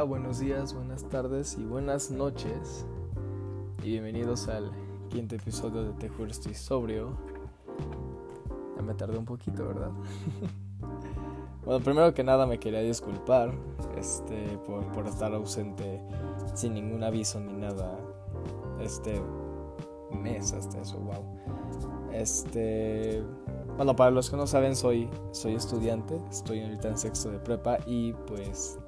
Buenos días, buenas tardes y buenas noches. Y bienvenidos al quinto episodio de Te juro estoy sobrio. Ya me tardé un poquito, ¿verdad? bueno, primero que nada me quería disculpar este, por, por estar ausente sin ningún aviso ni nada. Este mes hasta eso, wow. Este. Bueno, para los que no saben, soy, soy estudiante, estoy ahorita en sexto de prepa y pues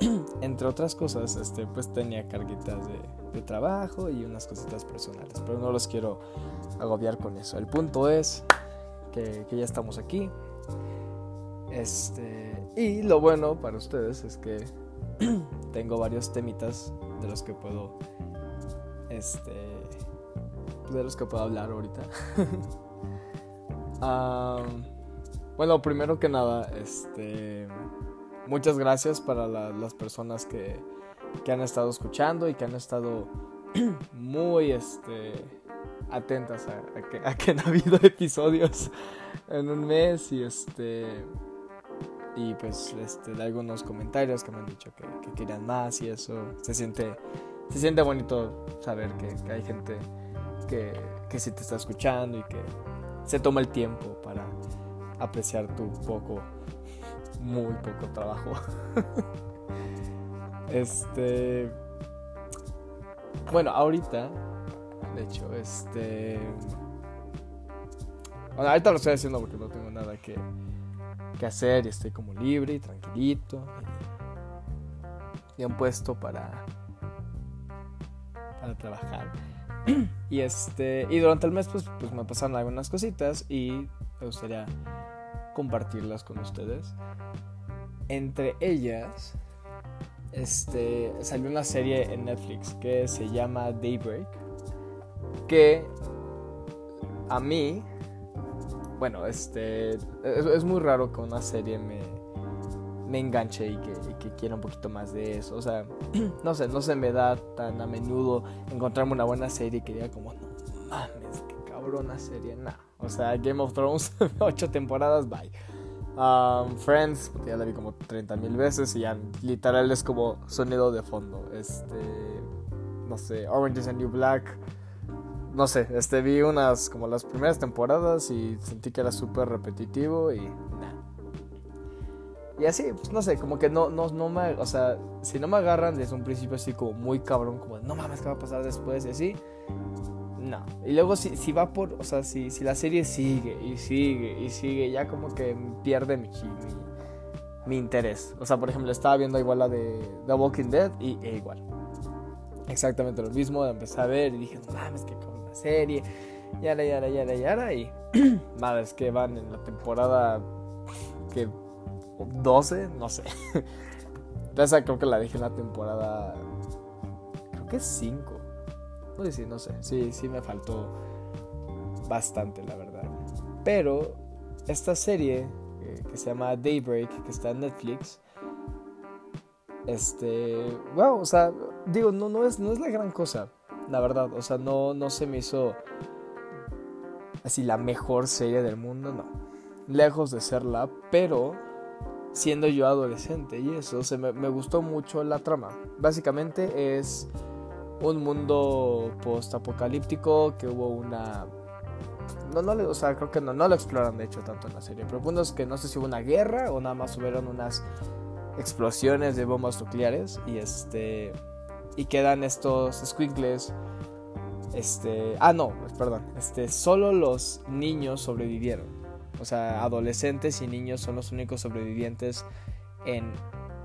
entre otras cosas, este, pues tenía carguitas de, trabajo y unas cositas personales, pero no los quiero agobiar con eso. El punto es que, ya estamos aquí. Este, y lo bueno para ustedes es que tengo varios temitas de los que puedo, este, de los que puedo hablar ahorita. bueno, primero que nada, este muchas gracias para las personas que, han estado escuchando y que han estado muy este, atentas a, que, a, que, han habido episodios en un mes y este y pues este, de algunos comentarios que me han dicho que, querían más y eso. Se siente se siente bonito saber que, hay gente que, que sí te está escuchando y que se toma el tiempo para apreciar tu poco muy poco trabajo. este. Bueno, ahorita, de hecho, este. Bueno, ahorita lo estoy haciendo porque no tengo nada que, que hacer y estoy como libre y tranquilito. Y, y un puesto para. para trabajar. y este. Y durante el mes, pues, pues me pasaron algunas cositas y me gustaría compartirlas con ustedes. Entre ellas, este, salió una serie en Netflix que se llama Daybreak, que a mí, bueno, este, es, muy raro que una serie me, me enganche y que, que, quiera un poquito más de eso. O sea, no sé, no se me da tan a menudo encontrarme una buena serie que diga como, no mames, qué cabrona serie, nada. O sea, Game of Thrones, ocho temporadas, bye. Um, Friends, ya la vi como 30 mil veces y ya literal es como sonido de fondo. Este, no sé, Orange is the New Black. No sé, este vi unas como las primeras temporadas y sentí que era súper repetitivo y nah. Y así, pues no sé, como que no, no, no me, o sea, si no me agarran desde un principio así como muy cabrón, como no mames, ¿qué va a pasar después? Y así, Y luego si, si va por, o sea, si, si, la serie sigue y sigue y sigue, ya como que pierde mi, mi, interés. O sea, por ejemplo, estaba viendo igual la de The Walking Dead y e igual. Exactamente lo mismo, empecé a ver y dije, no mames, que con la serie. Yara, yara, yara, yara. Y madre, es que van en la temporada que 12, no sé. Esa creo que la dije en la temporada. Creo que 5 pues sí, no sé. Sí, sí me faltó bastante, la verdad. Pero esta serie eh, que se llama Daybreak, que está en Netflix, este, wow, o sea, digo, no, no, es, no es la gran cosa, la verdad. O sea, no, no se me hizo así la mejor serie del mundo, no. Lejos de serla, pero siendo yo adolescente y eso, se me, me gustó mucho la trama. Básicamente es un mundo post-apocalíptico que hubo una... No, no, o sea, creo que no, no lo exploran de hecho tanto en la serie, pero el punto es que no sé si hubo una guerra o nada más hubieron unas explosiones de bombas nucleares y este... Y quedan estos squinkles este, ah, no, perdón. Este, solo los niños sobrevivieron. O sea, adolescentes y niños son los únicos sobrevivientes en.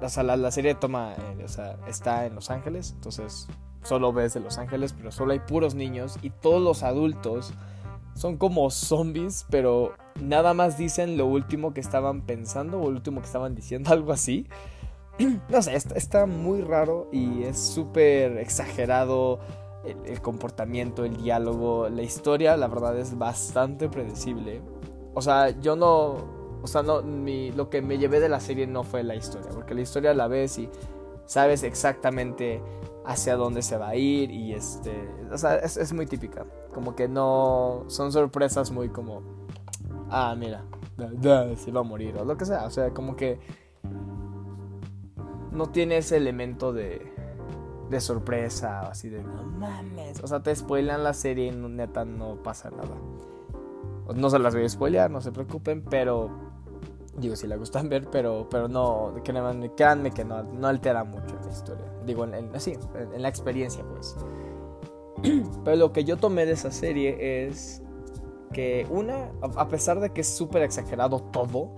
O sea, la, serie toma. Eh, o sea, está en Los Ángeles. Entonces, solo ves de Los Ángeles, pero solo hay puros niños y todos los adultos son como zombies, pero nada más dicen lo último que estaban pensando o lo último que estaban diciendo, algo así. No sé, está, muy raro y es súper exagerado el, comportamiento, el diálogo, la historia, la verdad es bastante predecible. O sea, yo no... O sea, no, lo que me llevé de la serie no fue la historia, porque la historia la ves y sabes exactamente hacia dónde se va a ir y este, o sea, es, muy típica, como que no, son sorpresas muy como, ah, mira, se va a morir o lo que sea, o sea, como que no tiene ese elemento de, de sorpresa, así de no mames. O sea, te spoilan la serie y neta no pasa nada. No se las voy a spoilear, no se preocupen, pero digo, si la gustan ver, pero, pero no, créanme, créanme que no, no, altera mucho la historia. Digo, en, en, la experiencia, pues. pero lo que yo tomé de esa serie es que una, a pesar de que es súper exagerado todo,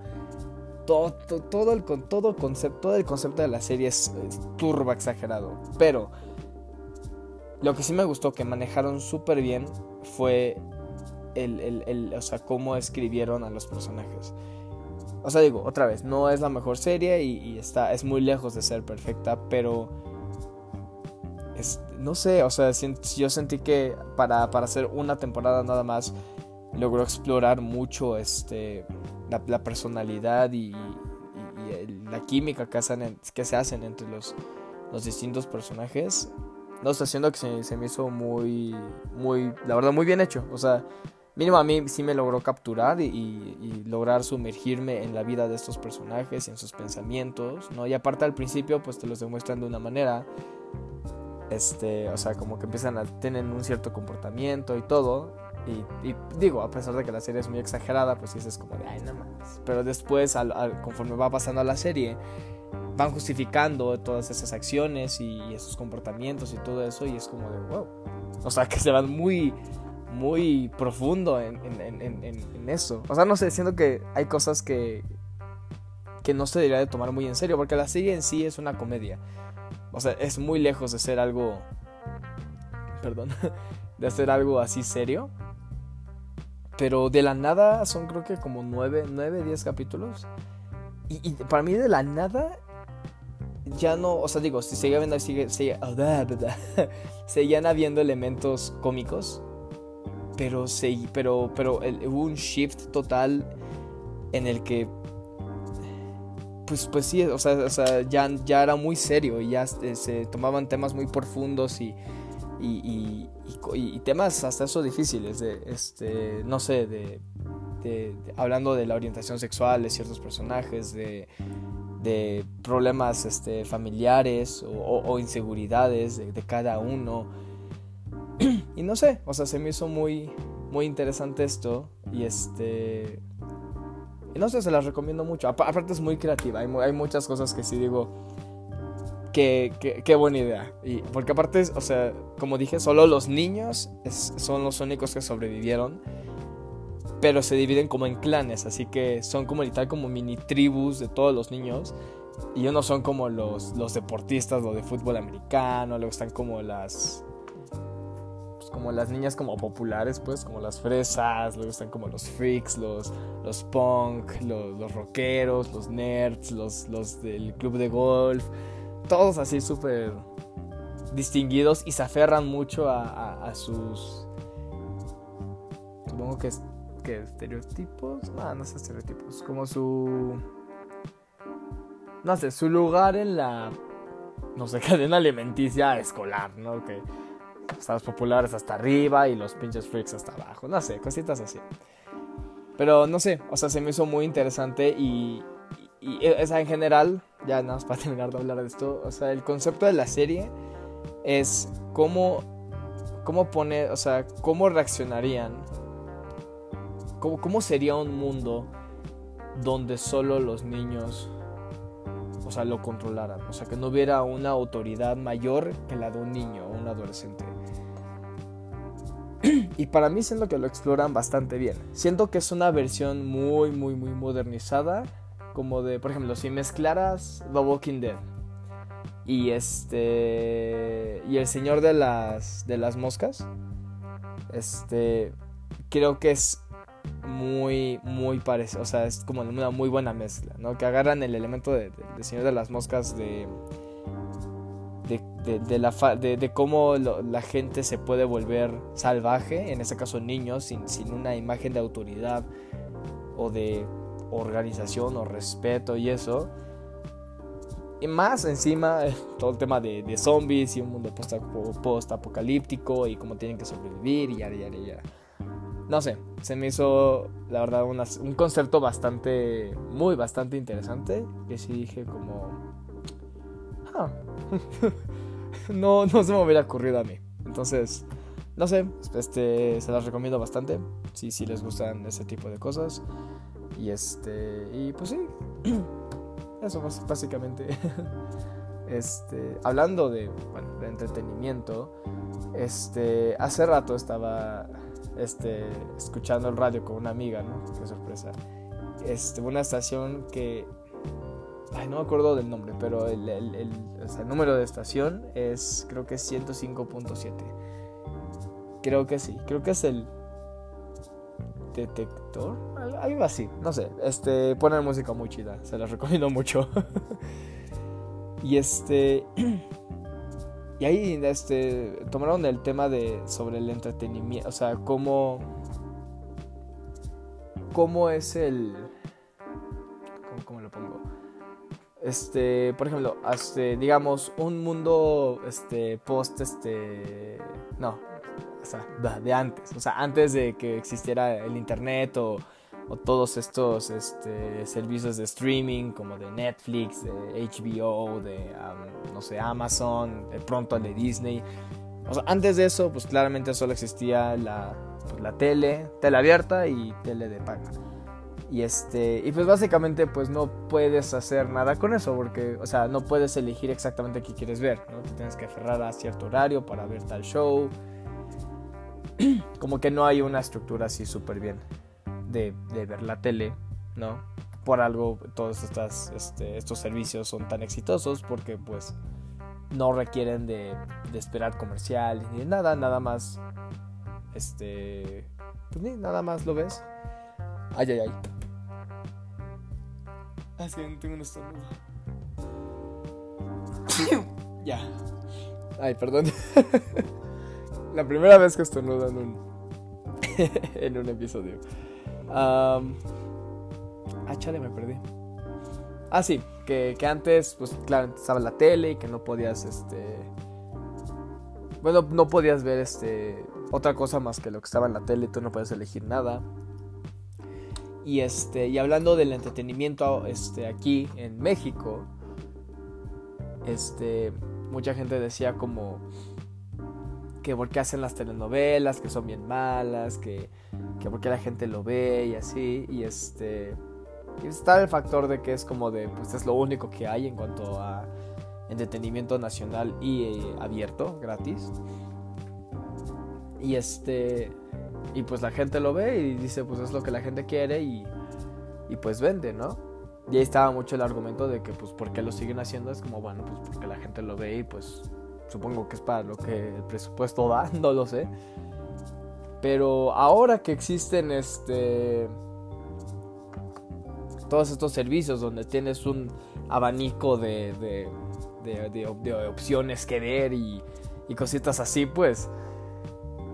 todo, todo, el, todo, concepto, el concepto de la serie es, turba exagerado. Pero lo que sí me gustó que manejaron súper bien fue el, el, el, o sea, cómo escribieron a los personajes. O sea, digo, otra vez, no es la mejor serie y, está, es muy lejos de ser perfecta, pero no sé, o sea, yo sentí que para, para hacer una temporada nada más logró explorar mucho este, la, personalidad y, la química que, hacen, que se hacen entre los, los distintos personajes. No, está haciendo que se, se, me hizo muy, muy, la verdad, muy bien hecho. O sea, mínimo a mí sí me logró capturar y, lograr sumergirme en la vida de estos personajes y en sus pensamientos, ¿no? Y aparte al principio, pues te los demuestran de una manera, este, o sea, como que empiezan a tener un cierto comportamiento y todo. Y, digo, a pesar de que la serie es muy exagerada, pues es como de, ay, nada más. Pero después, conforme va pasando la serie, van justificando todas esas acciones y, esos comportamientos y todo eso, y es como de, wow. O sea, que se van muy, muy profundo en, en, eso. O sea, no sé, siento que hay cosas que, que no se debería de tomar muy en serio, porque la serie en sí es una comedia. O sea, es muy lejos de ser algo... Perdón. De hacer algo así serio. Pero de la nada son creo que como 9, 9 10 capítulos. Y, para mí de la nada ya no, o sea, digo, si sigue habiendo, sigue, sigue, seguían habiendo elementos cómicos, pero, se, pero, pero hubo un shift total en el que, pues, pues sí, o sea, o sea ya, ya era muy serio y ya se, tomaban temas muy profundos y, y, y, temas hasta eso difíciles, de, este, no sé, de, hablando de la orientación sexual de ciertos personajes, de, de problemas este, familiares o, inseguridades de, cada uno. Y no sé, o sea, se me hizo muy, muy interesante esto y este... Y no sé, se las recomiendo mucho. Aparte es muy creativa, hay, hay muchas cosas que sí digo Qué, qué, buena idea. Y, porque aparte, o sea, como dije, solo los niños son los únicos que sobrevivieron. Pero se dividen como en clanes, así que son como literal como mini tribus de todos los niños. Y unos son como los, los deportistas, los de fútbol americano, luego están como las... Como las niñas como populares, pues, como las fresas, luego están como los freaks, los, los punk, los, los rockeros, los nerds, los, los del club de golf todos así súper distinguidos y se aferran mucho a, sus... Supongo que, es, que estereotipos. No, no sé estereotipos. Como su... No sé, su lugar en la... No sé, cadena alimenticia escolar, ¿no? Que están los populares hasta arriba y los pinches freaks hasta abajo. No sé, cositas así. Pero no sé, o sea, se me hizo muy interesante y, y esa en general, ya nada más para terminar de hablar de esto, o sea, el concepto de la serie es cómo, cómo pone, o sea, cómo reaccionarían, cómo, cómo sería un mundo donde solo los niños, o sea, lo controlaran, o sea, que no hubiera una autoridad mayor que la de un niño o un adolescente. Y para mí siento que lo exploran bastante bien. Siento que es una versión muy, muy, muy modernizada como de, por ejemplo, si mezclaras The Walking Dead y este y el Señor de las de las moscas, este creo que es muy muy parecido, o sea, es como una muy buena mezcla, ¿no? Que agarran el elemento de, Señor de las moscas de de, la de, cómo la gente se puede volver salvaje, en este caso niños, sin, sin una imagen de autoridad o de organización o respeto y eso. Y más encima todo el tema de, zombies y un mundo post-apocalíptico y cómo tienen que sobrevivir y ya, ya, ya. No sé, se me hizo la verdad un concepto bastante, muy bastante interesante. Que sí dije como... ah, no, no se me hubiera ocurrido a mí. Entonces, no sé, este, se las recomiendo bastante, si, si les gustan ese tipo de cosas. Y este, y pues sí, eso básicamente. Este, hablando de, bueno, de entretenimiento, este, hace rato estaba este, escuchando el radio con una amiga, ¿no? Qué sorpresa. Este, una estación que Ay, no me acuerdo del nombre, pero el, el, el, número de estación es, creo que es 105.7. Creo que sí, creo que es el detector, algo así, no sé. Este, ponen música muy chida, se las recomiendo mucho. y este, y ahí, este, tomaron el tema de sobre el entretenimiento, o sea, cómo, cómo es el, cómo, cómo lo pongo este, por ejemplo, este, digamos, un mundo este, post, este, no, o sea, de antes, o sea, antes de que existiera el internet o, o todos estos este, servicios de streaming como de Netflix, de HBO, de, no sé, Amazon, de pronto de Disney. O sea, antes de eso, pues claramente solo existía la, pues, la tele, tele abierta y tele de paga. Y este, y pues básicamente pues no puedes hacer nada con eso porque, o sea, no puedes elegir exactamente qué quieres ver, ¿no? Te tienes que aferrar a cierto horario para ver tal show. Como que no hay una estructura así súper bien de, de, ver la tele, ¿no? Por algo todos estas, este, estos servicios son tan exitosos porque pues no requieren de, de esperar comercial ni nada, nada más, este, pues ni nada más lo ves. Ay, ay, ay. Ah, sí, tengo un estornudo. ya. Ay, perdón. La primera vez que estornudo en un, en un episodio. Um, ah, chale, me perdí. Ah, sí, que, antes, pues claro, estaba la tele y que no podías, este... Bueno, no podías ver, este... Otra cosa más que lo que estaba en la tele, tú no puedes elegir nada. Y, este, y hablando del entretenimiento este, aquí en México, este, mucha gente decía como que por qué hacen las telenovelas, que son bien malas, que, que por qué la gente lo ve y así. Y este. Y está el factor de que es como de. Pues es lo único que hay en cuanto a entretenimiento nacional y eh, abierto, gratis. Y este. Y pues la gente lo ve y dice, pues es lo que la gente quiere y, y pues vende, ¿no? Y ahí estaba mucho el argumento de que, pues, ¿por qué lo siguen haciendo? Es como, bueno, pues porque la gente lo ve y pues supongo que es para lo que el presupuesto da, no lo sé. Pero ahora que existen este todos estos servicios donde tienes un abanico de, de, de, de opciones que ver y, y cositas así, pues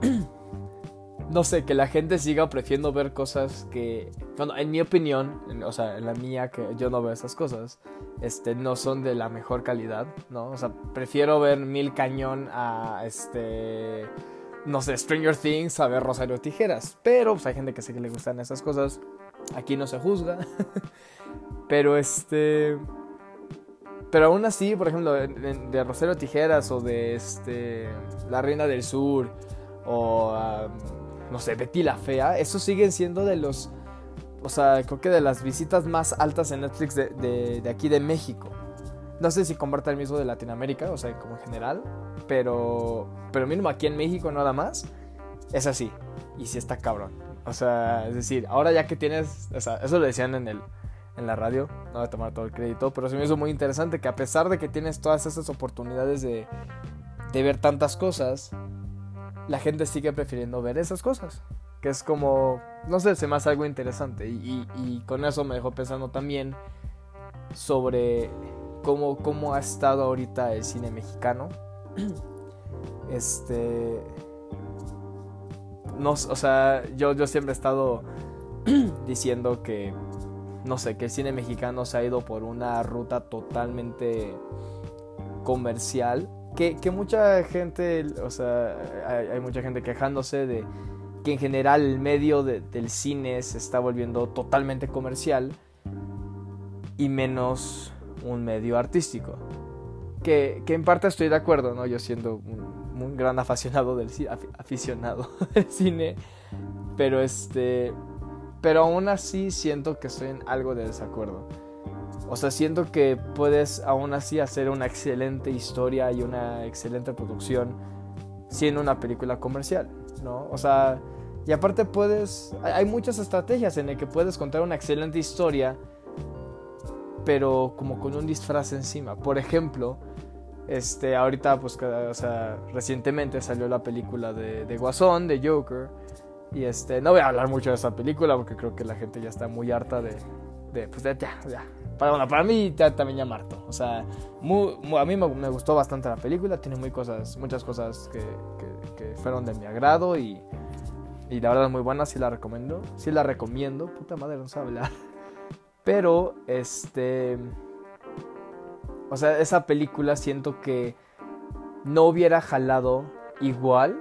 no sé, que la gente siga prefiriendo ver cosas que, bueno, en mi opinión, o sea, en la mía, que yo no veo esas cosas, este, no son de la mejor calidad, ¿no? O sea, prefiero ver Mil Cañón a, este, no sé, Stranger Things a ver Rosario Tijeras, pero pues hay gente que sé que le gustan esas cosas, aquí no se juzga, pero este... Pero aún así, por ejemplo, de Rosario Tijeras o de este, La Reina del Sur o no sé, Betty la Fea, esos siguen siendo de los, o sea, creo que de las visitas más altas en Netflix de, aquí de México. No sé si comparte el mismo de Latinoamérica, o sea, como en general, pero, pero mínimo aquí en México nada más, es así. Y sí está cabrón. O sea, es decir, ahora ya que tienes, o sea, eso lo decían en el, en la radio, no voy a tomar todo el crédito, pero se me hizo muy interesante que a pesar de que tienes todas esas oportunidades de, de ver tantas cosas, la gente sigue prefiriendo ver esas cosas. Que es como, no sé, se me hace algo interesante. Y, con eso me dejó pensando también sobre cómo, cómo ha estado ahorita el cine mexicano. Este. No, o sea, yo, yo siempre he estado diciendo que, no sé, que el cine mexicano se ha ido por una ruta totalmente comercial que, mucha gente, o sea, hay, mucha gente quejándose de que en general el medio del cine se está volviendo totalmente comercial y menos un medio artístico. que, en parte estoy de acuerdo, ¿no? Yo siendo un, un gran aficionado del, aficionado del cine, pero este, pero aún así siento que estoy en algo de desacuerdo. O sea, siento que puedes aún así hacer una excelente historia y una excelente producción siendo una película comercial, ¿no? O sea, y aparte puedes, hay muchas estrategias en las que puedes contar una excelente historia, pero como con un disfraz encima. Por ejemplo, este, ahorita, pues, o sea, recientemente salió la película de, de Guasón, de Joker. Y este, no voy a hablar mucho de esa película porque creo que la gente ya está muy harta de, de pues, ya, ya, para, bueno, para mí también ya marto. O sea, a mí me, gustó bastante la película. Tiene muy cosas, muchas cosas que, que, fueron de mi agrado y, y, la verdad es muy buena. Sí la recomiendo. Sí la recomiendo. Puta madre, no sé hablar. Pero, este... O sea, esa película siento que no hubiera jalado igual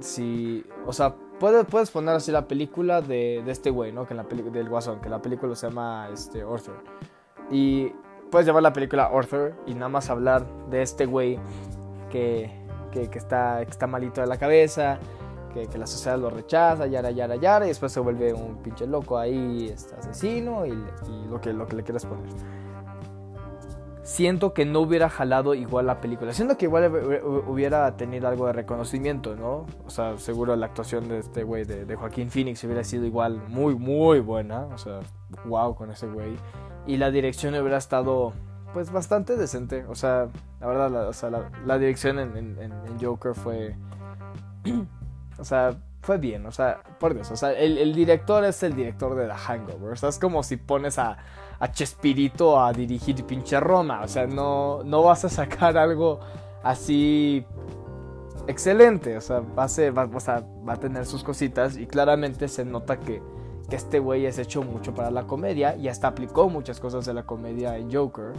si... O sea, puedes, puedes poner así la película de, de este güey, ¿no? Que la película del Guasón, que la película se llama este, Arthur. Y puedes llevar la película Arthur y nada más hablar de este güey que, que, que, está, que está malito de la cabeza, que, que, la sociedad lo rechaza, yara, yara, yara, y después se vuelve un pinche loco ahí, este asesino y, y, lo, que, lo que le quieras poner. Siento que no hubiera jalado igual la película. Siento que igual hubiera tenido algo de reconocimiento, ¿no? O sea, seguro la actuación de este güey, de, de Joaquín Phoenix, hubiera sido igual muy, muy buena. O sea, wow con ese güey y la dirección hubiera estado pues bastante decente. O sea, la verdad, la, o sea, la, dirección en, en, Joker fue... o sea, fue bien. O sea, por Dios. O sea, el, el, director es el director de The Hangover. O sea, es como si pones a, a Chespirito a dirigir pinche Roma. O sea, no, no vas a sacar algo así excelente. O sea, va a, ser, va, o sea, va a tener sus cositas y claramente se nota que que este güey es hecho mucho para la comedia y hasta aplicó muchas cosas de la comedia en Joker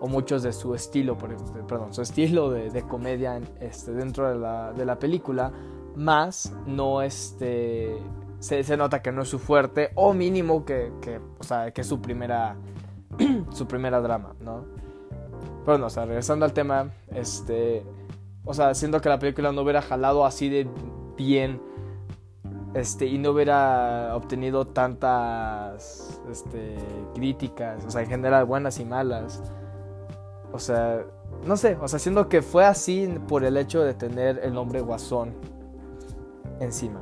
o muchos de su estilo, por, perdón, su estilo de, comedia este, dentro de la, de la, película, más no este, se, nota que no es su fuerte o mínimo que, que, o sea, que es su primera, su primera drama, ¿no? Pero no, o sea, regresando al tema, este, o sea, siento que la película no hubiera jalado así de bien este, y no hubiera obtenido tantas este, críticas, o sea, en general buenas y malas. O sea, no sé, o sea, siendo que fue así por el hecho de tener el nombre Guasón encima.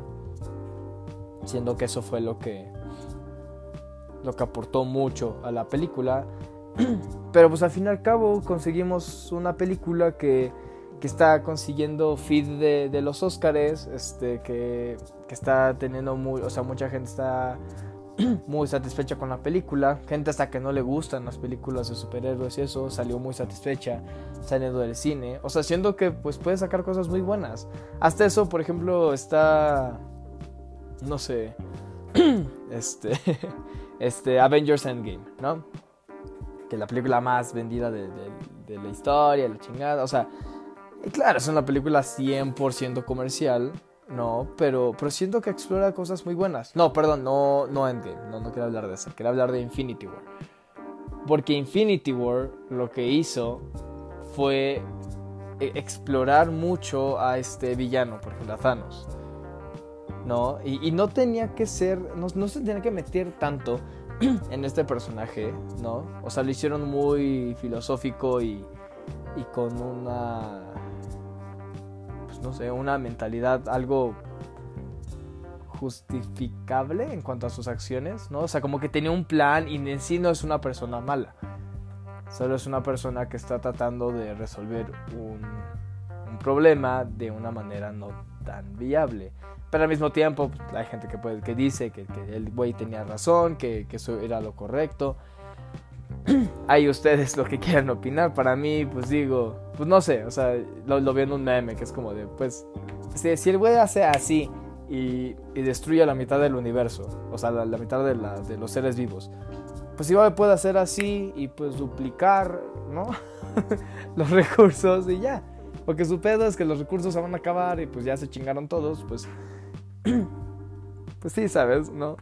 Siendo que eso fue lo que lo que aportó mucho a la película. Pero pues al fin y al cabo conseguimos una película que que está consiguiendo feed de, los Oscars, este, que, que, está teniendo muy, o sea, mucha gente está muy satisfecha con la película, gente hasta que no le gustan las películas de superhéroes y eso, salió muy satisfecha saliendo del cine, o sea, siendo que pues puede sacar cosas muy buenas. Hasta eso, por ejemplo, está, no sé, este, este, Avengers Endgame, ¿no? Que la película más vendida de, de, de la historia, la chingada, o sea, claro, es una película 100% comercial, no, pero, pero siento que explora cosas muy buenas. No, perdón, no, no Endgame, no, no quiero hablar de eso, quiero hablar de Infinity War. Porque Infinity War lo que hizo fue e, explorar mucho a este villano, por ejemplo, a Thanos. ¿No? Y, no tenía que ser, no, no se tenía que meter tanto en este personaje, ¿no? O sea, lo hicieron muy filosófico y, y con una no sé, una mentalidad algo justificable en cuanto a sus acciones, ¿no? O sea, como que tenía un plan y en sí no es una persona mala. Solo es una persona que está tratando de resolver un, problema de una manera no tan viable. Pero al mismo tiempo pues, hay gente que, puede, que dice que, el güey tenía razón, que, que eso era lo correcto. hay ustedes lo que quieran opinar. Para mí, pues digo, pues no sé, o sea, lo, lo veo en un meme que es como de, pues, si, si el güey hace así y, y, destruye la mitad del universo, o sea, la, mitad de, la, de, los seres vivos, pues igual puede hacer así y pues duplicar, ¿no? los recursos y ya. Porque su pedo es que los recursos se van a acabar y pues ya se chingaron todos, pues... pues sí, ¿sabes? ¿No?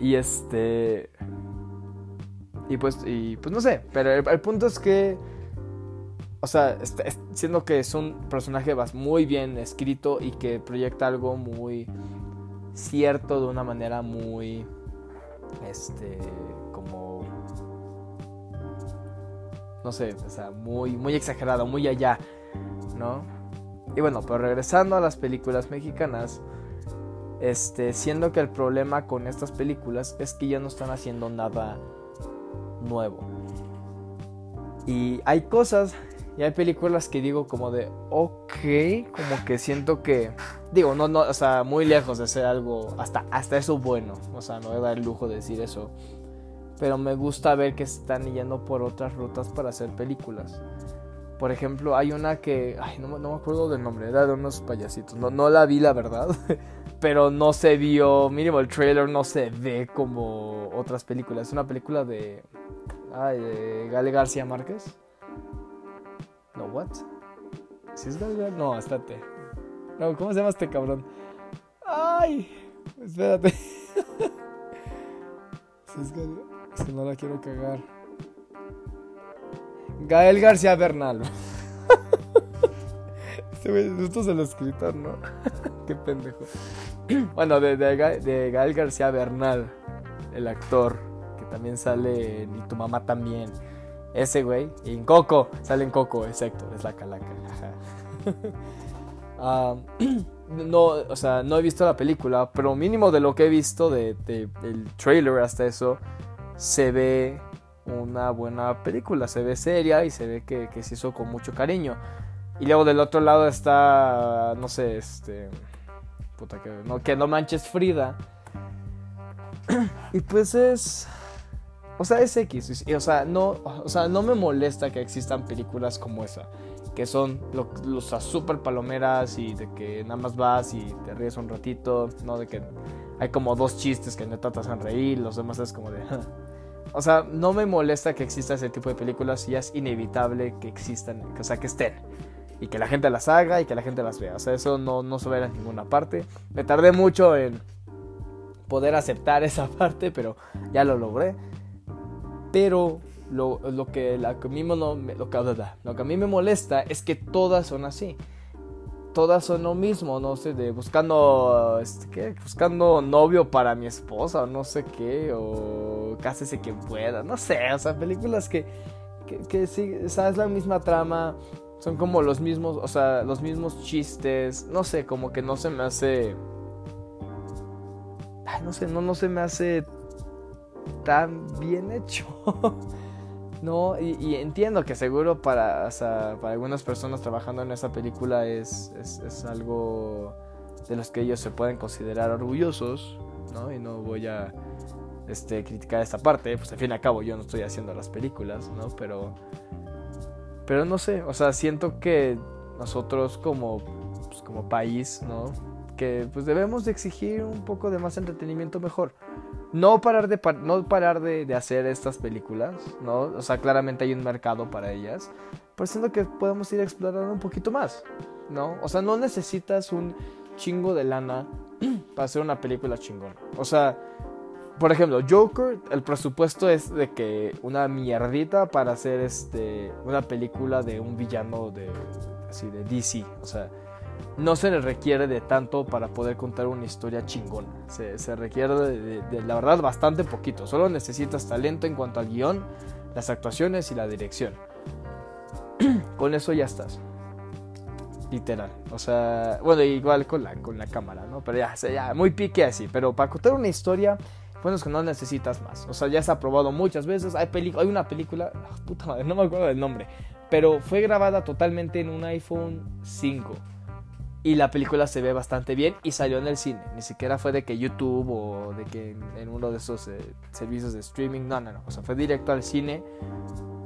Y este... Y pues, y pues no sé, pero el, punto es que o sea, siendo que es un personaje muy bien escrito y que proyecta algo muy cierto de una manera muy, este, como, no sé, o sea, muy, muy exagerado, muy allá, ¿no? Y bueno, pero regresando a las películas mexicanas, este, siendo que el problema con estas películas es que ya no están haciendo nada nuevo. Y hay cosas y hay películas que digo como de, ok, como que siento que, digo, no, no, o sea, muy lejos de ser algo, hasta, hasta eso bueno, o sea, no voy a dar el lujo de decir eso. Pero me gusta ver que están yendo por otras rutas para hacer películas. Por ejemplo, hay una que, ay, no, no me acuerdo del nombre, era de unos payasitos, no, no la vi la verdad, pero no se vio, mínimo el trailer no se ve como otras películas. Es una película de, ay, de Gale García Márquez. No, what? ¿Si es Gal No, estate. No, ¿cómo se llama este cabrón? ¡Ay! Espérate. si es Gal Es que no la quiero cagar. Gael García Bernal. este esto es el escritor, ¿no? Qué pendejo. bueno, de, de, Gael García Bernal, el actor, que también sale en Y tu mamá también. Ese güey. Y en Coco. Sale en Coco, exacto. Es la calaca. No, o sea, no he visto la película, pero mínimo de lo que he visto de, del trailer hasta eso, se ve una buena película, se ve seria y se ve que se hizo con mucho cariño. Y luego del otro lado está, no sé, este... Que no, no manches Frida. y pues es... O sea, es X. O sea, no, o sea, no me molesta que existan películas como esa. Que son los super palomeras y de que nada más vas y te ríes un ratito. No de que hay como dos chistes que neta te hacen reír. Los demás es como de. o sea, no me molesta que exista ese tipo de películas y es inevitable que existan. O sea, que estén. Y que la gente las haga y que la gente las vea. O sea, eso no, no se ve en ninguna parte. Me tardé mucho en poder aceptar esa parte, pero ya lo logré. Pero lo, que, a mí me, lo, que, lo que a mí me molesta es que todas son así. Todas son lo mismo, no sé, de buscando, este, ¿qué? Buscando novio para mi esposa o no sé qué, o cásese quien pueda, no sé, o sea, películas que, que, que sí, o sea, es la misma trama, son como los mismos, o sea, los mismos chistes, no sé, como que no se me hace... Ay, no sé, no, no se me hace tan bien hecho. no, y, entiendo que seguro para, para algunas personas trabajando en esa película es, es, algo de los que ellos se pueden considerar orgullosos, ¿no? Y no voy a este, criticar esta parte, pues al fin y al cabo yo no estoy haciendo las películas, ¿no? Pero, pero no sé, o sea, siento que nosotros como, pues, como país, ¿no? Que pues debemos de exigir un poco de más entretenimiento mejor no parar de no parar de, hacer estas películas, ¿no? O sea, claramente hay un mercado para ellas, pero siento que podemos ir explorando un poquito más, ¿no? O sea, no necesitas un chingo de lana para hacer una película chingona. O sea, por ejemplo, Joker, el presupuesto es de que una mierdita para hacer este una película de un villano de así de DC, o sea, no se le requiere de tanto para poder contar una historia chingona. Se, requiere de, la verdad, bastante poquito. Solo necesitas talento en cuanto al guion, las actuaciones y la dirección. con eso ya estás. Literal. O sea, bueno, igual con la, con la cámara, ¿no? Pero ya, ya, muy pique así. Pero para contar una historia, bueno, es que no necesitas más. O sea, ya se ha probado muchas veces. Hay, hay una película, puta madre, no me acuerdo del nombre. Pero fue grabada totalmente en un iPhone 5 y la película se ve bastante bien y salió en el cine. Ni siquiera fue de que YouTube o de que en uno de esos eh, servicios de streaming. No, no, no. O sea, fue directo al cine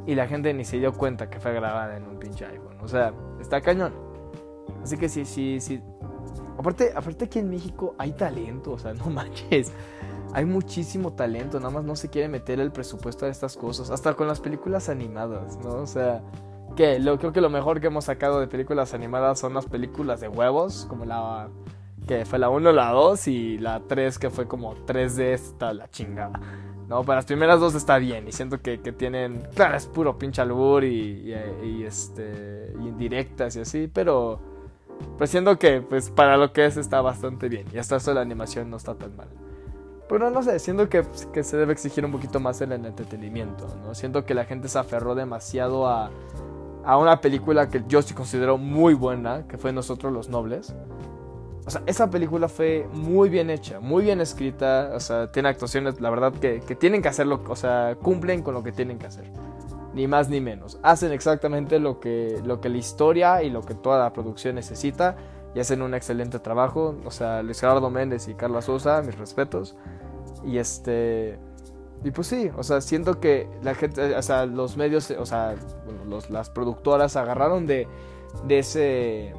y la gente ni se dio cuenta que fue grabada en un pinche iPhone. O sea, está cañón. Así que sí, sí, sí. Aparte, aparte aquí en México hay talento, o sea, no manches. Hay muchísimo talento, nada más no se quiere meter el presupuesto a estas cosas. Hasta con las películas animadas, ¿no? O sea que creo que lo mejor que hemos sacado de películas animadas son las películas de huevos, como la que fue la 1, la 2 y la 3 que fue como 3D, está la chingada. No, para las primeras dos está bien. Y siento que, tienen. Claro, es puro pinche albur y, y, este. Y indirectas y así. Pero. Pues siento que, pues para lo que es, está bastante bien. Y hasta eso la animación no está tan mal. Pero no sé, siento que, que se debe exigir un poquito más en el entretenimiento, ¿no? Siento que la gente se aferró demasiado a, a una película que yo sí considero muy buena, que fue Nosotros los Nobles. O sea, esa película fue muy bien hecha, muy bien escrita. O sea, tiene actuaciones, la verdad, que, tienen que hacerlo. O sea, cumplen con lo que tienen que hacer. Ni más ni menos. Hacen exactamente lo que, lo que la historia y lo que toda la producción necesita. Y hacen un excelente trabajo. O sea, Luis Gerardo Méndez y Carla Sosa, mis respetos. Y este. Y pues sí, o sea, siento que la gente, o sea, los medios, o sea, las productoras agarraron de, de ese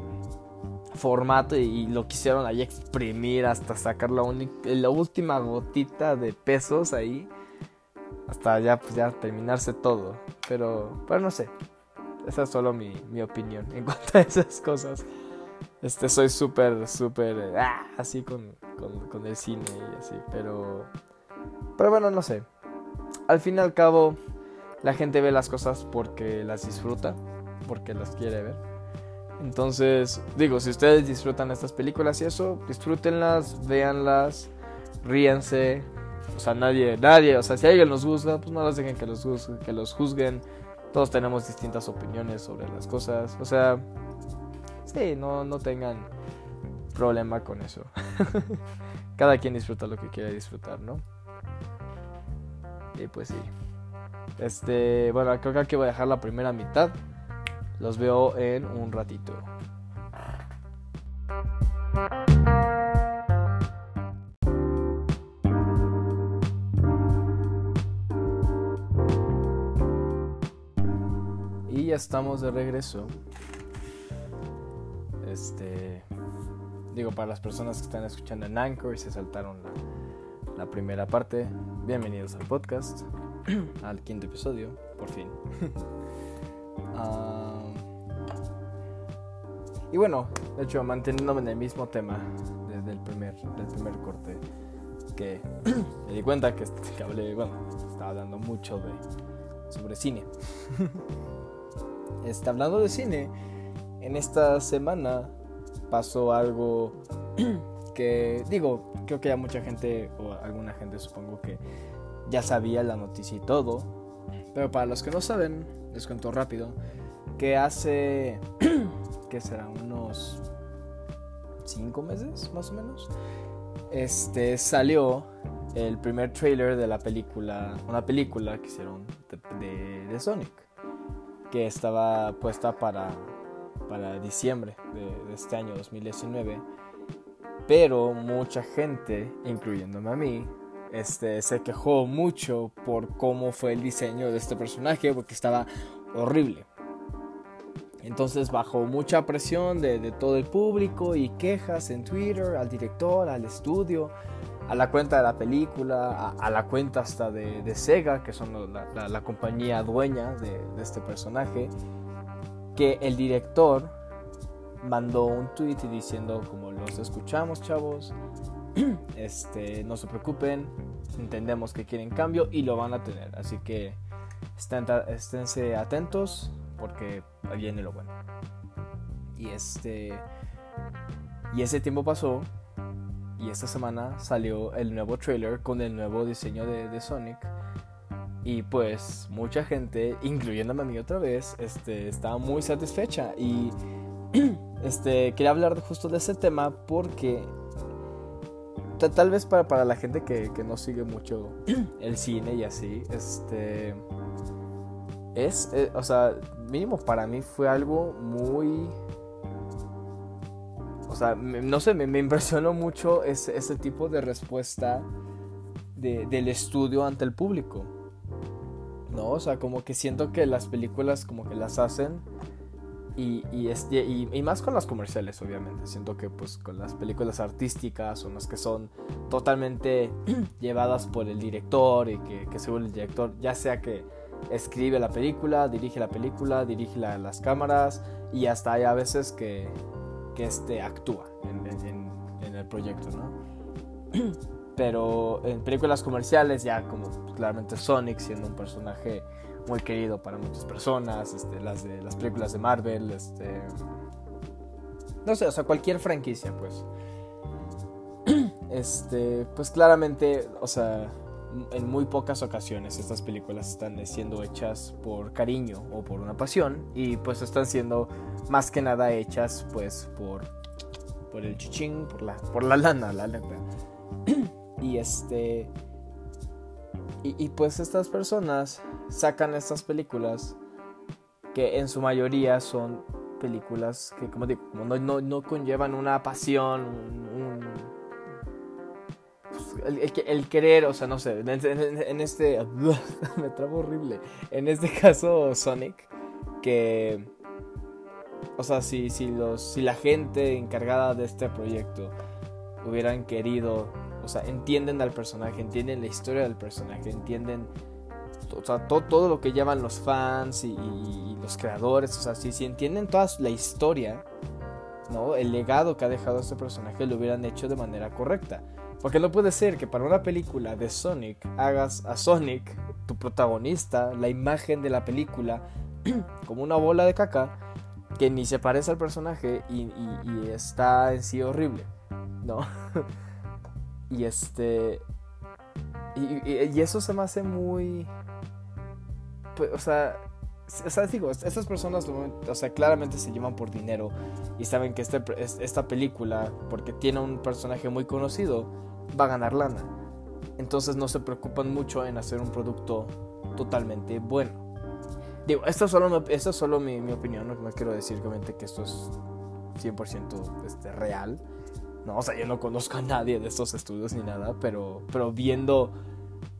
formato y, lo quisieron ahí exprimir hasta sacar la, la última gotita de pesos ahí. Hasta ya, pues ya terminarse todo. Pero, pero no sé. Esa es solo mi, mi opinión en cuanto a esas cosas. Este, soy súper, súper, ah, así con, con, con, el cine y así. Pero, pero bueno, no sé. Al fin y al cabo, la gente ve las cosas porque las disfruta, porque las quiere ver. Entonces, digo, si ustedes disfrutan estas películas y eso, disfrútenlas, véanlas, ríense. O sea, nadie, nadie, o sea, si alguien los juzga, pues no los dejen que los, juzguen, que los juzguen. Todos tenemos distintas opiniones sobre las cosas. O sea, sí, no, no tengan problema con eso. Cada quien disfruta lo que quiere disfrutar, ¿no? Y pues sí. Este, bueno, creo que aquí voy a dejar la primera mitad. Los veo en un ratito. Ya estamos de regreso. Este. Digo, para las personas que están escuchando en Anchor y se saltaron la, primera parte, bienvenidos al podcast, al quinto episodio, por fin. Ah, y bueno, de hecho, manteniéndome en el mismo tema desde el primer, del primer corte, que me di cuenta que, que hablé, bueno, estaba hablando mucho de, sobre cine. Está hablando de cine. En esta semana pasó algo que, digo, creo que ya mucha gente, o alguna gente supongo que ya sabía la noticia y todo. Pero para los que no saben, les cuento rápido, que hace que será unos 5 meses más o menos, este salió el primer trailer de la película, una película que hicieron de, Sonic, que estaba puesta para, para diciembre de, este año 2019. Pero mucha gente, incluyéndome a mí, este, se quejó mucho por cómo fue el diseño de este personaje, porque estaba horrible. Entonces bajo mucha presión de, todo el público y quejas en Twitter al director, al estudio, a la cuenta de la película, a, la cuenta hasta de, Sega, que son la, compañía dueña de, este personaje, que el director mandó un tweet diciendo como los escuchamos chavos, este, no se preocupen, entendemos que quieren cambio y lo van a tener, así que estén, esténse atentos porque viene lo bueno. Y este. Y ese tiempo pasó. Y esta semana salió el nuevo trailer con el nuevo diseño de, Sonic. Y pues mucha gente, incluyéndome a mí otra vez, este, estaba muy satisfecha. Y este, quería hablar justo de ese tema porque tal vez para, para la gente que, que, no sigue mucho el cine y así, este es, eh, o sea, mínimo para mí fue algo muy... Sea, no sé, me, impresionó mucho ese, tipo de respuesta del estudio ante el público. ¿No? O sea, como que siento que las películas como que las hacen y, más con las comerciales, obviamente. Siento que pues con las películas artísticas son las que son totalmente llevadas por el director y que, que según el director, ya sea que escribe la película, dirige la película, dirige las cámaras y hasta hay a veces que, que este actúa en, el proyecto, ¿no? pero en películas comerciales ya como claramente Sonic siendo un personaje muy querido para muchas personas, este, las de las películas de Marvel, este, no sé, o sea, cualquier franquicia, pues. Este, pues claramente, o sea, en muy pocas ocasiones estas películas están siendo hechas por cariño o por una pasión y pues están siendo más que nada hechas pues por por el chichín, por la por la lana, la neta. y este y, pues estas personas sacan estas películas que en su mayoría son películas que como digo, no, no, no conllevan una pasión, un el, querer, o sea, no sé, en, este... me trabo horrible. En este caso, Sonic, que... O sea, si, si, los, si la gente encargada de este proyecto hubieran querido, o sea, entienden al personaje, entienden la historia del personaje, entienden o sea, todo, todo lo que llevan los fans y, los creadores, o sea, si, si entienden toda la historia, ¿no? El legado que ha dejado este personaje lo hubieran hecho de manera correcta. Porque no puede ser que para una película de Sonic hagas a Sonic, tu protagonista, la imagen de la película, como una bola de caca que ni se parece al personaje y, está en sí horrible, ¿no? y este... Y, eso se me hace muy... Pues, o sea, o sea, digo, estas personas, o sea, claramente se llevan por dinero y saben que este, esta película, porque tiene un personaje muy conocido, va a ganar lana. Entonces no se preocupan mucho en hacer un producto totalmente bueno. Digo, esto es solo, esto es solo mi, opinión, no, quiero decir obviamente que esto es 100% este, real. No, o sea, yo no conozco a nadie de estos estudios ni nada, pero, pero viendo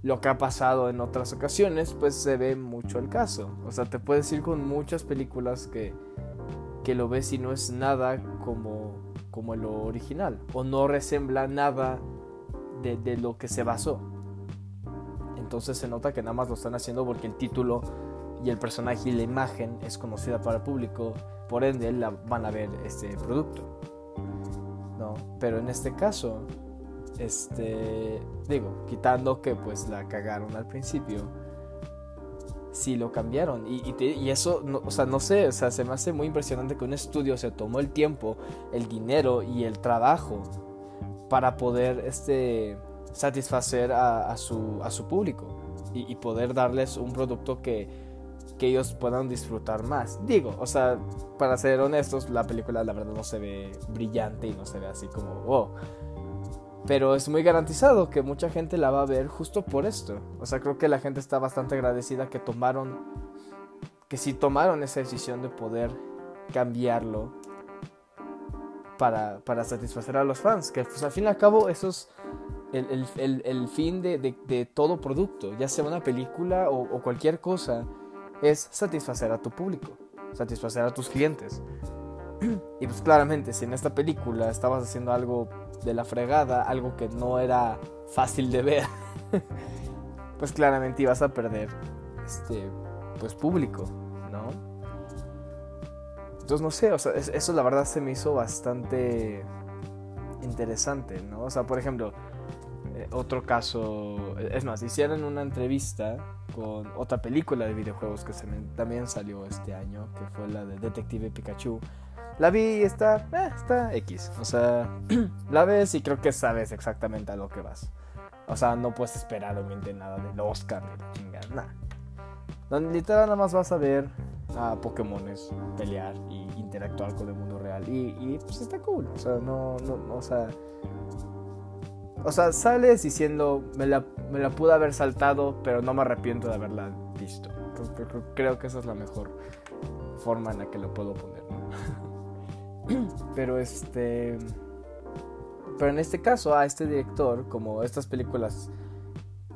lo que ha pasado en otras ocasiones, pues se ve mucho el caso. O sea, te puedes ir con muchas películas que, que lo ves y no es nada como, como lo original, o no resembla nada de, lo que se basó. Entonces se nota que nada más lo están haciendo porque el título y el personaje y la imagen es conocida para el público, por ende la van a ver este producto. ¿No? Pero en este caso, este, digo, quitando que pues la cagaron al principio, sí lo cambiaron. Y, y, eso, o sea, no sé, o sea, se me hace muy impresionante que un estudio se tomó el tiempo, el dinero y el trabajo para poder este, satisfacer a, su, a su público y, poder darles un producto que, que ellos puedan disfrutar más. Digo, o sea, para ser honestos, la película la verdad no se ve brillante y no se ve así como, wow. Pero es muy garantizado que mucha gente la va a ver justo por esto. O sea, creo que la gente está bastante agradecida que tomaron, que sí tomaron esa decisión de poder cambiarlo para, satisfacer a los fans. Que pues, al fin y al cabo eso es el, fin de, todo producto, ya sea una película o, cualquier cosa, es satisfacer a tu público, satisfacer a tus clientes. Y pues claramente, si en esta película estabas haciendo algo de la fregada, algo que no era fácil de ver, pues claramente ibas a perder este pues público. Entonces, no sé, o sea, eso la verdad se me hizo bastante interesante, ¿no? O sea, por ejemplo, eh, otro caso, es más, hicieron una entrevista con otra película de videojuegos que se también salió este año, que fue la de Detective Pikachu. La vi y está, eh, está X. O sea, la ves y creo que sabes exactamente a lo que vas. O sea, no puedes esperar obviamente nada del Oscar chingada, nada. Literal nada más vas a ver a Pokémones pelear y interactuar con el mundo real. Y, pues está cool. O sea, no, no, o sea. O sea, sales diciendo, me la, me la pude haber saltado, pero no me arrepiento de haberla visto. Creo, que esa es la mejor forma en la que lo puedo poner, pero este. Pero en este caso, a este director, como estas películas,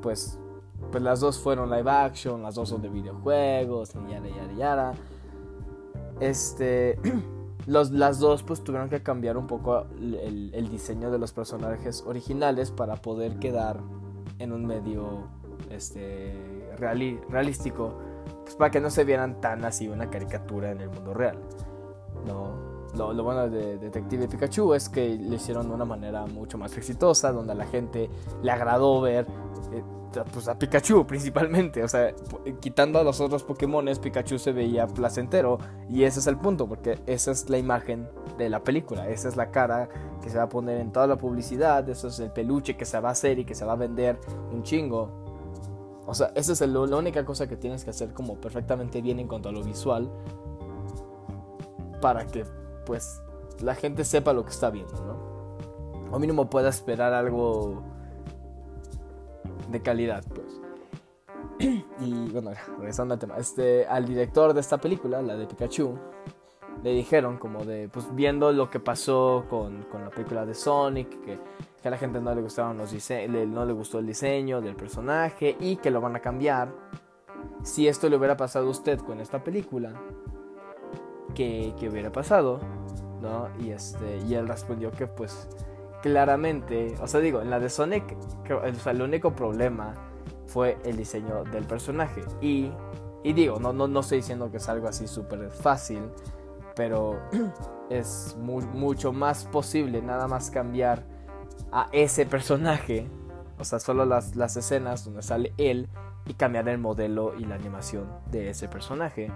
pues pues las dos fueron live action, las dos son de videojuegos, y yara, yara, yara. Este, los, las dos pues tuvieron que cambiar un poco el, diseño de los personajes originales para poder quedar en un medio este, realístico, pues para que no se vieran tan así una caricatura en el mundo real, ¿no? Lo, lo, bueno de Detective Pikachu es que lo hicieron de una manera mucho más exitosa, donde a la gente le agradó ver eh, pues a Pikachu principalmente, o sea, quitando a los otros Pokémones, Pikachu se veía placentero. Y ese es el punto, porque esa es la imagen de la película, esa es la cara que se va a poner en toda la publicidad, eso es el peluche que se va a hacer y que se va a vender un chingo. O sea, esa es la única cosa que tienes que hacer como perfectamente bien en cuanto a lo visual para que pues la gente sepa lo que está viendo, ¿no? O mínimo pueda esperar algo de calidad, pues. y bueno, regresando al tema, este, al director de esta película, la de Pikachu, le dijeron como de, pues viendo lo que pasó con, con la película de Sonic, que, que, a la gente no le gustaron los no le gustó el diseño del personaje y que lo van a cambiar. Si esto le hubiera pasado a usted con esta película, ¿qué, hubiera pasado? ¿No? Y, este, y él respondió que pues claramente, o sea, digo, en la de Sonic, o sea, el único problema fue el diseño del personaje. Y, y digo, no, no, no estoy diciendo que es algo así súper fácil, pero es mucho más posible nada más cambiar a ese personaje, o sea, solo las, las escenas donde sale él y cambiar el modelo y la animación de ese personaje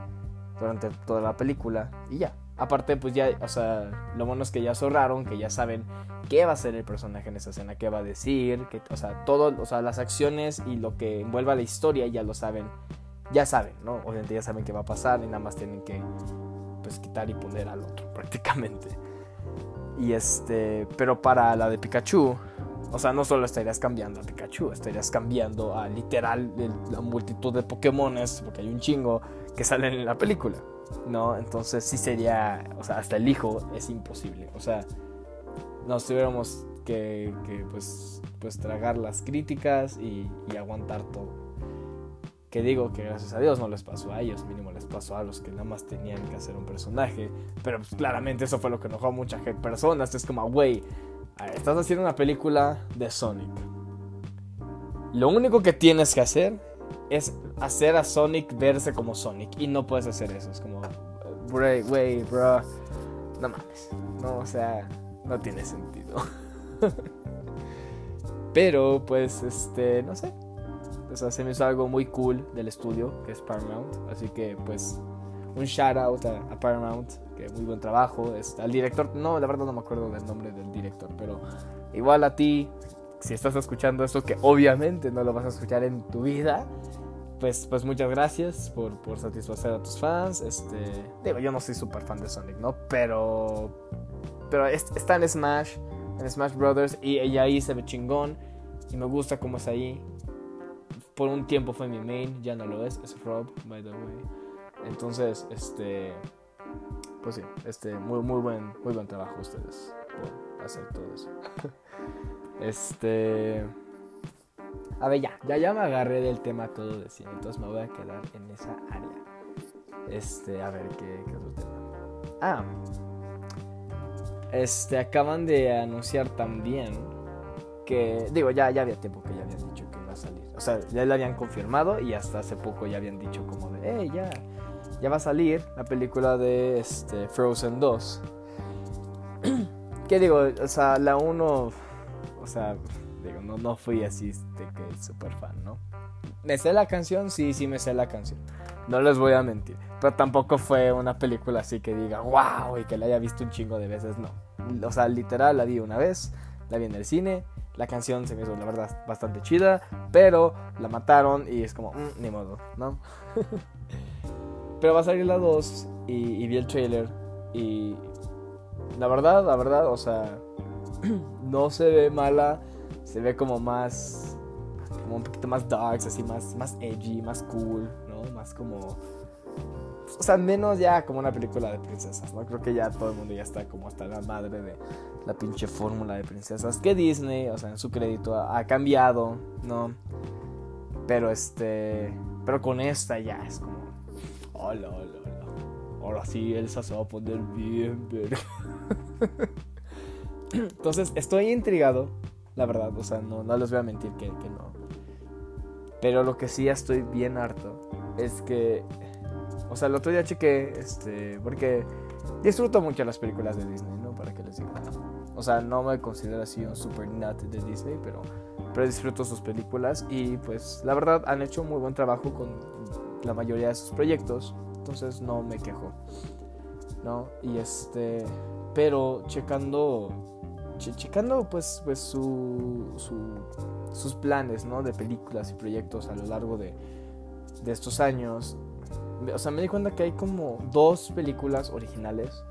durante toda la película y ya. Aparte, pues ya, o sea, lo bueno es que ya zorraron, que ya saben qué va a ser el personaje en esa escena, qué va a decir, que, o sea, todo, o sea, las acciones y lo que envuelva la historia ya lo saben, ya saben, ¿no? Obviamente ya saben qué va a pasar y nada más tienen que, pues, quitar y poner al otro, prácticamente. Y este, pero para la de Pikachu, o sea, no solo estarías cambiando a Pikachu, estarías cambiando a literal la multitud de Pokémones, porque hay un chingo que salen en la película. ¿no? Entonces sí sería, o sea, hasta el hijo es imposible. O sea, nos tuviéramos que, pues, pues tragar las críticas y, aguantar todo. Que digo que gracias a Dios no les pasó a ellos, mínimo les pasó a los que nada más tenían que hacer un personaje. Pero pues, claramente eso fue lo que enojó a muchas personas. Es como, güey, estás haciendo una película de Sonic. Lo único que tienes que hacer es hacer a Sonic verse como Sonic. Y no puedes hacer eso. Es como, wey, bro. No mames. No, o sea, no tiene sentido. Pero, pues, este, no sé. O sea, se me hizo algo muy cool del estudio, que es Paramount. Así que, pues, un shout out a, Paramount, que muy buen trabajo. Es, al director, no, la verdad no me acuerdo del nombre del director, pero igual a ti, si estás escuchando esto, que obviamente no lo vas a escuchar en tu vida, pues, pues muchas gracias por, por satisfacer a tus fans. Este, digo, yo no soy súper fan de Sonic, ¿no? Pero, pero está en Smash, en Smash Brothers, y, ella ahí se ve chingón. Y me gusta cómo es ahí. Por un tiempo fue mi main, ya no lo es, es Rob, by the way. Entonces, este, pues sí, este, muy, muy buen, muy buen trabajo ustedes por hacer todo eso. este. A ver, ya, ya, ya me agarré del tema todo de cine, entonces me voy a quedar en esa área. Este, a ver, ¿qué, qué otro tema? Ah, este, acaban de anunciar también que, digo, ya, ya había tiempo que ya habían dicho que iba a salir. O sea, ya lo habían confirmado y hasta hace poco ya habían dicho como de, hey, ya, ya va a salir la película de este, Frozen 2. ¿Qué digo? O sea, la 1, o sea, Digo, no, no fui así de que super fan, ¿no? ¿Me sé la canción? Sí, sí me sé la canción. No les voy a mentir. Pero tampoco fue una película así que diga, wow, y que la haya visto un chingo de veces, no. O sea, literal la vi una vez, la vi en el cine. La canción se me hizo, la verdad, bastante chida. Pero la mataron y es como, mm, ni modo, ¿no? pero va a salir la 2 y, y vi el trailer. Y la verdad, la verdad, o sea, no se ve mala se ve como más como un poquito más darks, así más más edgy, más cool, ¿no? Más como o sea, menos ya como una película de princesas, ¿no? Creo que ya todo el mundo ya está como hasta la madre de la pinche fórmula de princesas que Disney, o sea, en su crédito ha, cambiado, ¿no? Pero este, pero con esta ya es como hola, hola, hola. Ahora sí Elsa se va a poner bien, pero Entonces, estoy intrigado la verdad, o sea, no, no les voy a mentir que, que no. Pero lo que sí ya estoy bien harto es que, o sea, el otro día chequé, este, porque disfruto mucho las películas de Disney, ¿no? Para que les diga. O sea, no me considero así un super nut de Disney, pero, pero disfruto sus películas y pues la verdad han hecho muy buen trabajo con la mayoría de sus proyectos, entonces no me quejo, ¿no? Y este, pero checando, checando pues, pues su, sus planes, ¿no? De películas y proyectos a lo largo de, de estos años, o sea, me di cuenta que hay como dos películas originales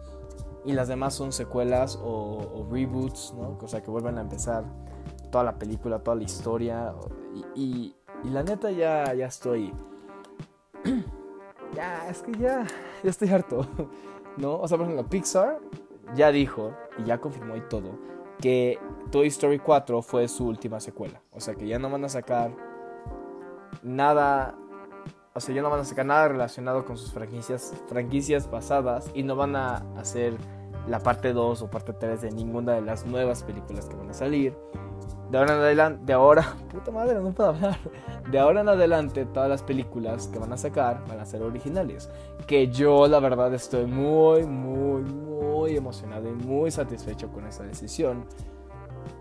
y las demás son secuelas o, reboots, ¿no? O sea, que vuelven a empezar toda la película, toda la historia. Y, y, la neta ya, ya estoy... ya, es que ya, ya estoy harto, ¿no? O sea, por ejemplo, Pixar ya dijo, y ya confirmó y todo, que Toy Story 4 fue su última secuela. O sea, que ya no van a sacar nada o sea, ya no van a sacar nada relacionado con sus franquicias, franquicias pasadas y no van a hacer la parte 2 o parte 3 de ninguna de las nuevas películas que van a salir. De ahora en adelante, de ahora, puta madre, no puedo hablar. De ahora en adelante, todas las películas que van a sacar van a ser originales. Que yo, la verdad, estoy muy, muy, muy emocionado y muy satisfecho con esa decisión.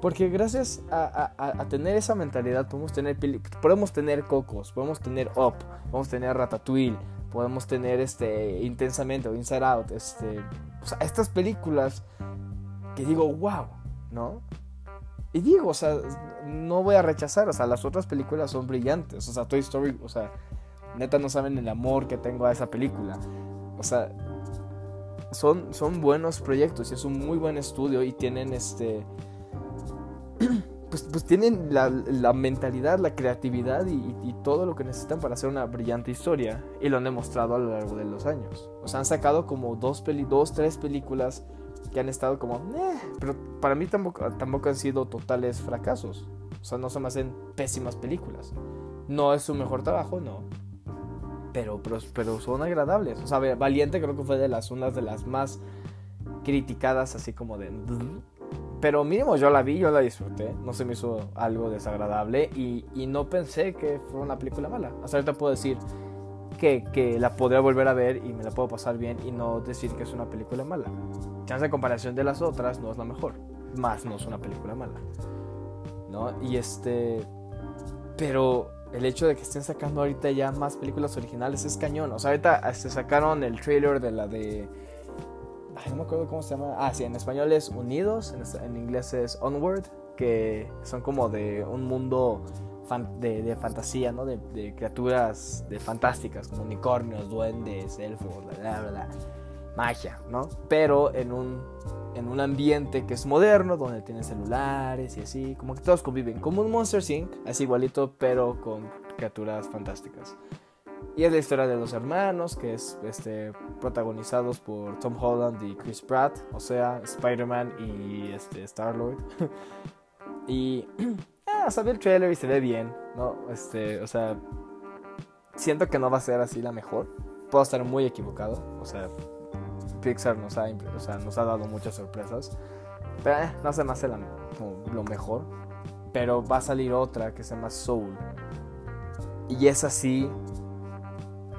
Porque gracias a, tener esa mentalidad podemos tener, podemos tener Cocos, podemos tener Up, podemos tener Ratatouille, podemos tener este, Intensamente o Inside Out, este, estas películas que digo, wow, ¿no? Y digo, o sea, no voy a rechazar, o sea, las otras películas son brillantes, o sea, Toy Story, o sea, neta no saben el amor que tengo a esa película, o sea, son, son buenos proyectos y es un muy buen estudio y tienen este pues, pues tienen la, mentalidad, la creatividad y, todo lo que necesitan para hacer una brillante historia. Y lo han demostrado a lo largo de los años. O sea, han sacado como dos, peli dos tres películas que han estado como... Eh", pero para mí tampoco, tampoco han sido totales fracasos. O sea, no se me hacen pésimas películas. No es su mejor trabajo, no. Pero, pero, pero son agradables. O sea, Valiente creo que fue de las unas de las más criticadas, así como de... Pero mínimo yo la vi, yo la disfruté. No se me hizo algo desagradable y, no pensé que fuera una película mala. Hasta ahorita puedo decir que, que, la podría volver a ver y me la puedo pasar bien y no decir que es una película mala. Chance de comparación de las otras no es la mejor. Más no es una película mala. ¿No? Y este... Pero el hecho de que estén sacando ahorita ya más películas originales es cañón. O sea, ahorita se sacaron el trailer de la de no me acuerdo cómo se llama. Ah, sí, en español es Unidos, en, inglés es Onward, que son como de un mundo de, fantasía, ¿no? De, criaturas de fantásticas, como unicornios, duendes, elfos, bla, bla, bla, magia, ¿no? Pero en un, en un ambiente que es moderno, donde tienen celulares y así, como que todos conviven, como un Monster Inc., así igualito, pero con criaturas fantásticas. Y es la historia de los hermanos, que es este, protagonizados por Tom Holland y Chris Pratt, o sea, Spider-Man y este, Star-Lord. y ah, o el trailer y se ve bien, ¿no? Este, o sea, siento que no va a ser así la mejor. Puedo estar muy equivocado, o sea, Pixar nos ha, o sea, nos ha dado muchas sorpresas. Pero eh, no se me hace lo mejor. Pero va a salir otra que se llama Soul. Y es así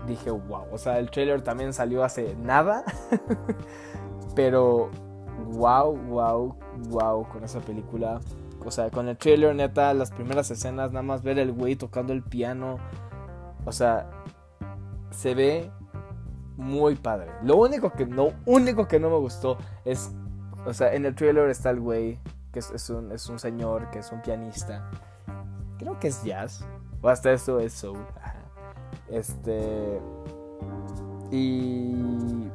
dije, wow. O sea, el trailer también salió hace nada. Pero wow, wow, wow con esa película. O sea, con el trailer, neta, las primeras escenas, nada más ver el güey tocando el piano. O sea, se ve muy padre. Lo único que no, único que no me gustó es, o sea, en el trailer está el güey, que es, un, es un señor, que es un pianista. Creo que es jazz. O hasta eso es soul. Este. Y.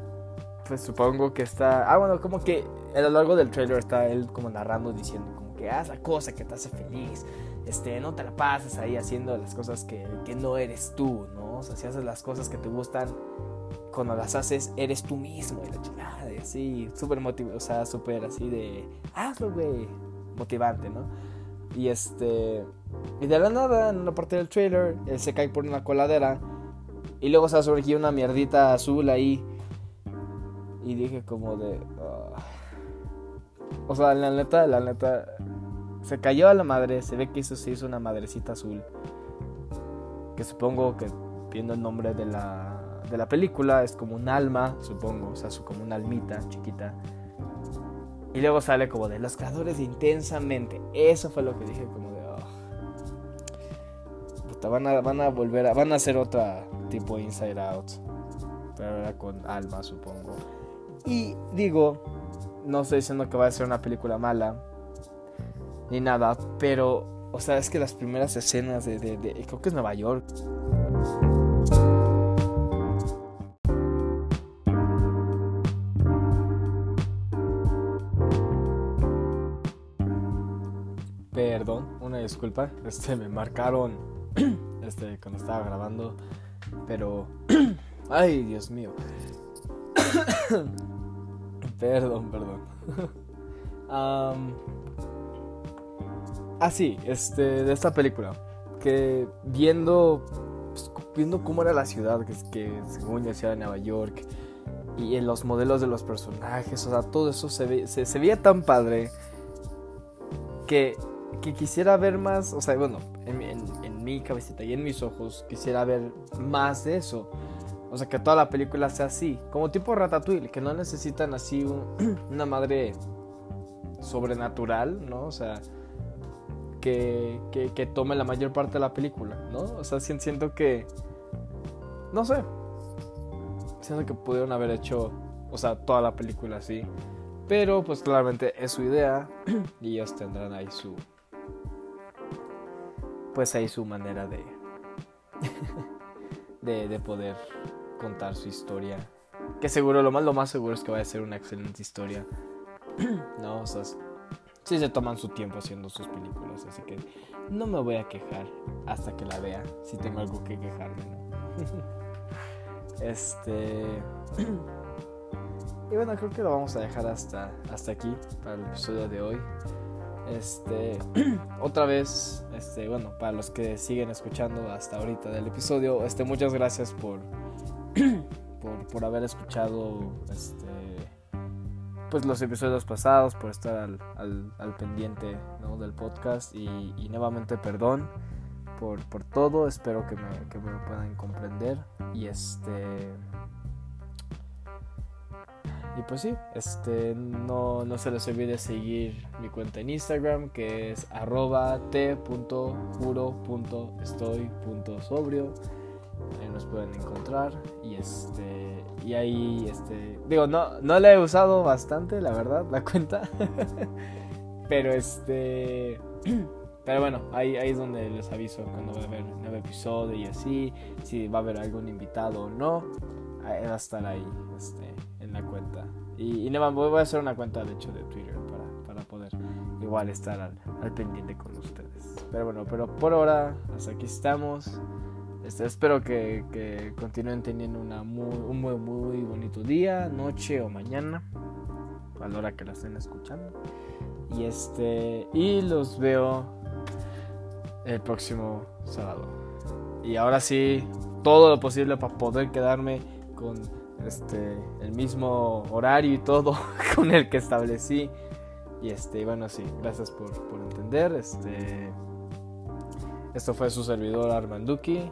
Pues supongo que está. Ah, bueno, como que a lo largo del trailer está él como narrando, diciendo que haz la cosa que te hace feliz. Este, no te la pases ahí haciendo las cosas que, que no eres tú, ¿no? O sea, si haces las cosas que te gustan, cuando las haces, eres tú mismo y la chingada, así, súper motivado, o sea, súper así de, hazlo, güey, motivante, ¿no? Y este. Y de la nada, en una parte del trailer, él se cae por una coladera. Y luego se surgido una mierdita azul ahí. Y dije como de... Ah". O sea, la neta, la neta... Se cayó a la madre. Se ve que eso se hizo una madrecita azul. Que supongo que viendo el nombre de la, de la película, es como un alma, supongo, o sea, como una almita chiquita. Y luego sale como de los creadores de intensamente. Eso fue lo que dije como de... Oh. Puta, van a, van a volver a... Van a hacer otra tipo Inside Out. Pero ahora con alma, supongo. Y digo, no estoy diciendo que va a ser una película mala. Ni nada. Pero, o sea, es que las primeras escenas de... creo que es Nueva York. Perdón, una disculpa. Este me marcaron este cuando estaba grabando, pero ay, Dios mío. perdón, perdón. um, ah, este de esta película que viendo pues, viendo cómo era la ciudad, que, que según ya de Nueva York y en los modelos de los personajes, o sea, todo eso se, se, se veía tan padre que que quisiera ver más, o sea, bueno, en, mi cabecita y en mis ojos quisiera ver más de eso. O sea, que toda la película sea así, como tipo Ratatouille, que no necesitan así una madre sobrenatural, ¿no? O sea, que, que, tome la mayor parte de la película, ¿no? O sea, siento que... No sé. Siento que pudieron haber hecho, o sea, toda la película así. Pero pues claramente es su idea y ellos tendrán ahí su, pues ahí su manera de, de, poder contar su historia. Que seguro, lo más, lo más seguro es que va a ser una excelente historia. no, o sea, sí se toman su tiempo haciendo sus películas, así que no me voy a quejar hasta que la vea, si tengo algo que quejarme, este... y bueno, creo que lo vamos a dejar hasta, hasta aquí para el episodio de hoy. Este, otra vez, este, bueno, para los que siguen escuchando hasta ahorita del episodio, este, muchas gracias por, por, haber escuchado, este, pues los episodios pasados, por estar al, pendiente del podcast. Y, nuevamente perdón por, por todo, espero que me, que me puedan comprender. Y este y pues sí, este, no, no se les olvide seguir mi cuenta en Instagram que es arroba t.juro.estoy.sobrio. Nos pueden encontrar. Y este. Y ahí, este. Digo, no, no la he usado bastante, la verdad, la cuenta. Pero este. Pero bueno, ahí, ahí es donde les aviso cuando va a haber nuevo episodio y así. Si va a haber algún invitado o no. Va a estar ahí. Este la cuenta. Y, y voy a hacer una cuenta de hecho de Twitter para, para poder igual estar al, pendiente con ustedes. Pero bueno, pero por ahora, hasta aquí estamos. Este, espero que, que, continúen teniendo una muy, un muy, muy bonito día, noche o mañana, a la hora que la estén escuchando. Y este y los veo el próximo sábado. Y ahora sí, todo lo posible para poder quedarme con este, el mismo horario y todo con el que establecí. Y este, bueno, sí, gracias por, por entender. Este, esto fue su servidor Armanduki